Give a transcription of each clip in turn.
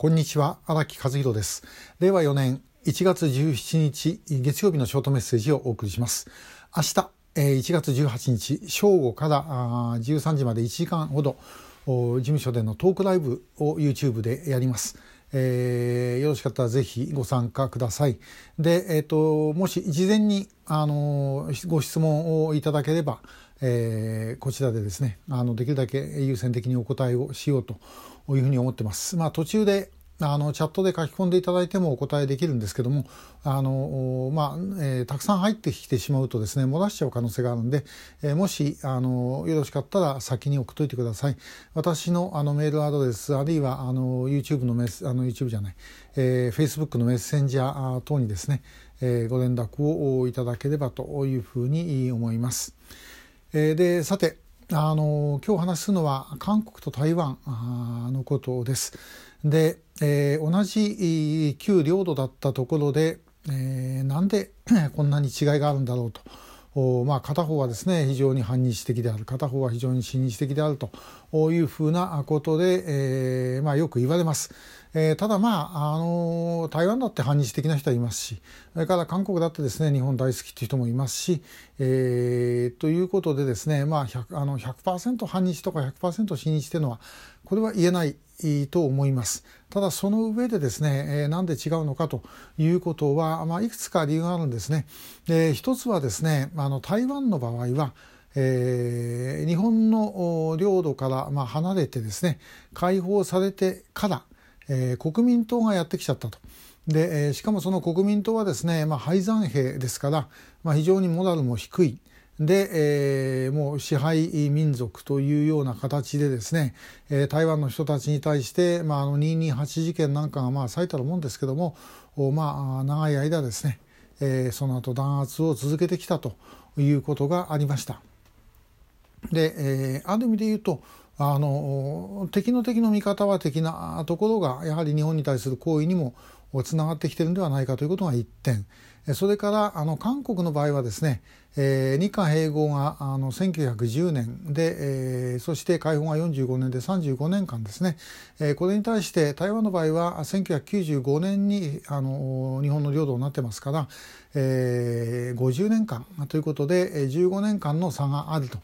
こんにちは荒木和弘です令和4年1月17日月曜日のショートメッセージをお送りします明日1月18日正午から13時まで1時間ほど事務所でのトークライブを YouTube でやります。えー、よろしかったらぜひご参加ください。で、えっ、ー、と、もし事前に、あの、ご質問をいただければ、えー、こちらでですね、あの、できるだけ優先的にお答えをしようというふうに思ってます。まあ、途中で、あのチャットで書き込んでいただいてもお答えできるんですけどもあの、まあえー、たくさん入ってきてしまうとですね漏らしちゃう可能性があるんで、えー、もしあのよろしかったら先に送っといてください私のあのメールアドレスあるいはあの YouTube のメスあの YouTube じゃない、えー、Facebook のメッセンジャー等にですね、えー、ご連絡をいただければというふうに思います。えー、でさてあの今日話すのは韓国と台湾のことです。で、えー、同じ旧領土だったところで、えー、なんでこんなに違いがあるんだろうと。まあ、片方はですね非常に反日的である片方は非常に親日的であるというふうなことで、えーまあ、よく言われます。えー、ただまあ、あの台湾だって反日的な人はいますしそれから韓国だってですね日本大好きっていう人もいますし、えー、ということでですね、まあ100、あの100%反日とか100%親日というのはこれは言えないいと思います。ただその上でですね、え、なんで違うのかということは、まあ、いくつか理由があるんですね。で一つはですねあの台湾の場合はえー、日本の領土から、まあ、離れてですね解放されてからえー、国民党がやってきちゃったと。で、え、しかもその国民党はですね、まあ、敗残兵ですから、まあ、非常にモラルも低い。で、えー、もう支配民族というような形でですね、えー、台湾の人たちに対して、まあ、あの228事件なんかがまあ最たるもんですけども、まあ、長い間ですね、えー、その後弾圧を続けてきたということがありました。で、えー、ある意味で言うとあの敵の敵の味方は敵なところがやはり日本に対する行為にもつながってきてるんではないかということが1点それからあの韓国の場合はですね、えー、日韓併合があの1910年で、えー、そして解放が45年で35年間ですね、えー、これに対して台湾の場合は1995年にあの日本の領土になってますから、えー、50年間ということで15年間の差があると。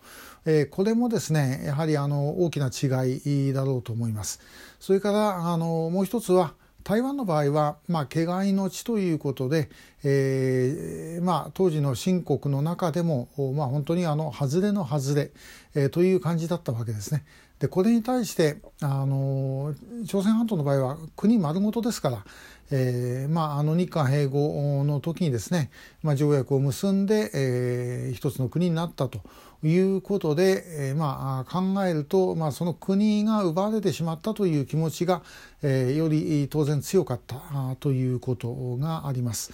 これもですねやはりあの大きな違いだろうと思います。それからあのもう一つは台湾の場合は、まあ、毛外の地ということで、えーまあ、当時の新国の中でも、まあ、本当にあの外れの外れ、えー、という感じだったわけですね。でこれに対してあの朝鮮半島の場合は国丸ごとですから、えーまあ、あの日韓併合の時にですね、まあ、条約を結んで、えー、一つの国になったということで、えーまあ、考えると、まあ、その国が奪われてしまったという気持ちが、えー、より当然強かったということがあります。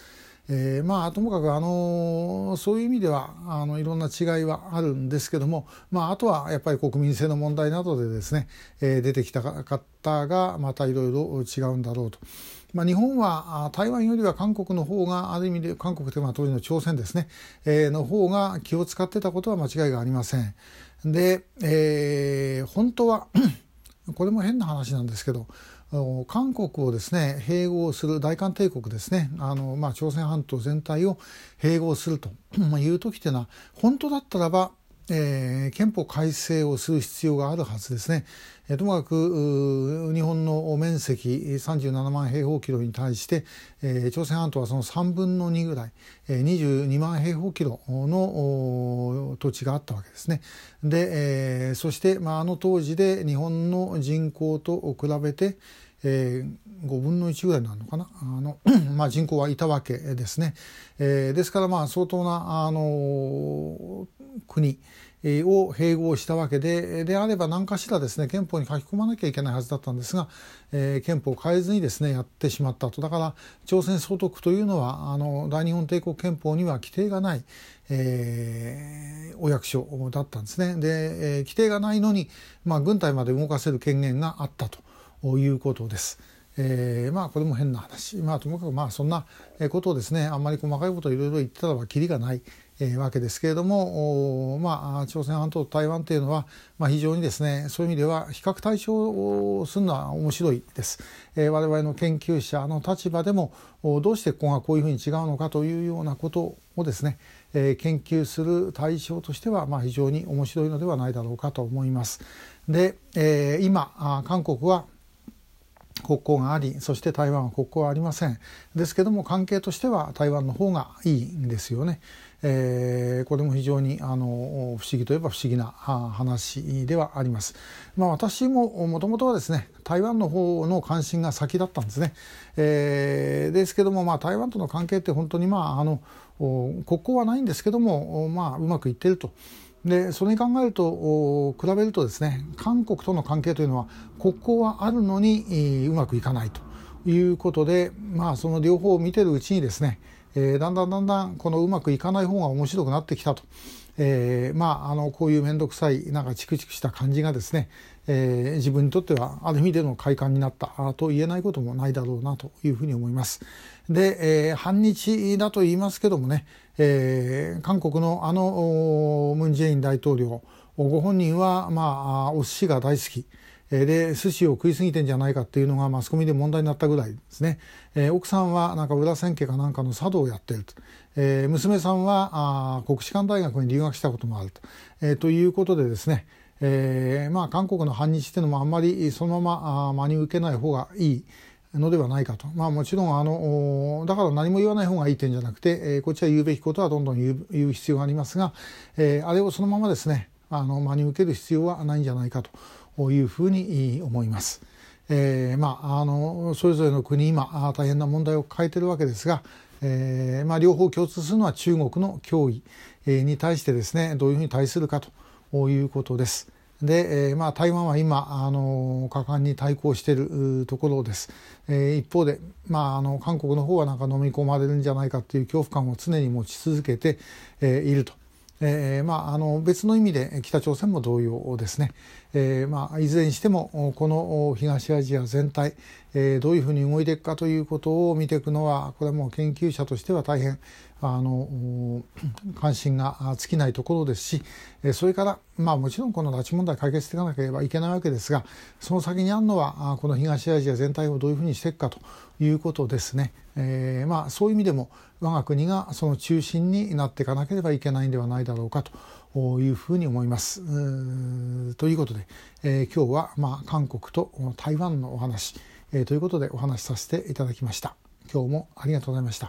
えー、まあともかくあのそういう意味ではあのいろんな違いはあるんですけども、まあ、あとはやっぱり国民性の問題などでですね、えー、出てきた方がまたいろいろ違うんだろうと。まあ、日本は台湾よりは韓国の方がある意味で韓国というのは当時の朝鮮ですね、えー、の方が気を使ってたことは間違いがありません。で、えー、本当は これも変な話なんですけど韓国をですね併合する大韓帝国ですねあの、まあ、朝鮮半島全体を併合するという時というのは本当だったらばえー、憲法改正をする必要があるはずですね。えー、ともかく日本の面積37万平方キロに対して、えー、朝鮮半島はその3分の2ぐらい、えー、22万平方キロの土地があったわけですね。で、えー、そして、まあ、あの当時で日本の人口と比べて、えー、5分の1ぐらいなのかなあの、まあ、人口はいたわけですね。えー、ですからまあ相当な、あの国を併合したわけでであれば何かしらですね憲法に書き込まなきゃいけないはずだったんですが、えー、憲法を変えずにですねやってしまったとだから朝鮮総督というのはあの大日本帝国憲法には規定がない、えー、お役所だったんですね。で、えー、規定がないのに、まあ、軍隊まで動かせる権限があったと。いうことです。えー、まあこれも変な話まあともかくまあそんなことをですねあんまり細かいことをいろいろ言ってたらばきりがない、えー、わけですけれどもまあ朝鮮半島と台湾というのは、まあ、非常にですねそういう意味では比較対象をするのは面白いです、えー、我々の研究者の立場でもどうしてここがこういうふうに違うのかというようなことをですね、えー、研究する対象としてはまあ非常に面白いのではないだろうかと思います。で、えー、今韓国は国交がありそして台湾は国交はありませんですけども関係としては台湾の方がいいんですよね。えー、これも非常にあの不思議といえば不思議な話ではあります。まあ、私ももともとはですね台湾の方の関心が先だったんですね。えー、ですけども、まあ、台湾との関係って本当に、まあ、あの国交はないんですけども、まあ、うまくいってると。でそれに考えると比べるとですね韓国との関係というのは国交はあるのにうまくいかないということで、まあ、その両方を見てるうちにですね、えー、だんだんだんだんこのうまくいかない方が面白くなってきたと。えー、まああのこういう面倒くさいなんかチクチクした感じがですね、えー、自分にとってはある意味での快感になったと言えないこともないだろうなというふうに思います。で、えー、反日だと言いますけどもね、えー、韓国のあのムン・ジェイン大統領ご本人は、まあ、お寿司が大好き。で寿司を食い過ぎてんじゃないかっていうのがマスコミで問題になったぐらいですね、えー、奥さんはなんか裏千家かなんかの茶道をやっていると、えー、娘さんはあ国士舘大学に留学したこともあると,、えー、ということでですね、えー、まあ韓国の反日っていうのもあんまりそのままあ真に受けない方がいいのではないかと。まあもちろんあの、だから何も言わない方がいい点じゃなくて、えー、こっちは言うべきことはどんどん言う言う必要がありますが、えー、あれをそのままですね、あの、真に受ける必要はないんじゃないかというふうに思います。えー、まあ、あの、それぞれの国今、大変な問題を抱えているわけですが、えー、まあ、両方共通するのは中国の脅威に対してですね、どういうふうに対するかということです。で、えー、まあ、台湾は今あの果敢に対抗しているところです、えー、一方で、まあ、あの韓国の方はなんか飲み込まれるんじゃないかという恐怖感を常に持ち続けて、えー、いると。えーまあ、あの別の意味で北朝鮮も同様ですね、えーまあ、いずれにしてもこの東アジア全体、えー、どういうふうに動いていくかということを見ていくのはこれはもう研究者としては大変あの関心が尽きないところですしそれから、まあ、もちろんこの拉致問題解決していかなければいけないわけですがその先にあるのはこの東アジア全体をどういうふうにしていくかということですね。えーまあ、そういう意味でも我が国がその中心になっていかなければいけないんではないだろうかというふうに思います。ということで、えー、今日は、まあ、韓国と台湾のお話、えー、ということでお話しさせていただきました。今日もありがとうございました。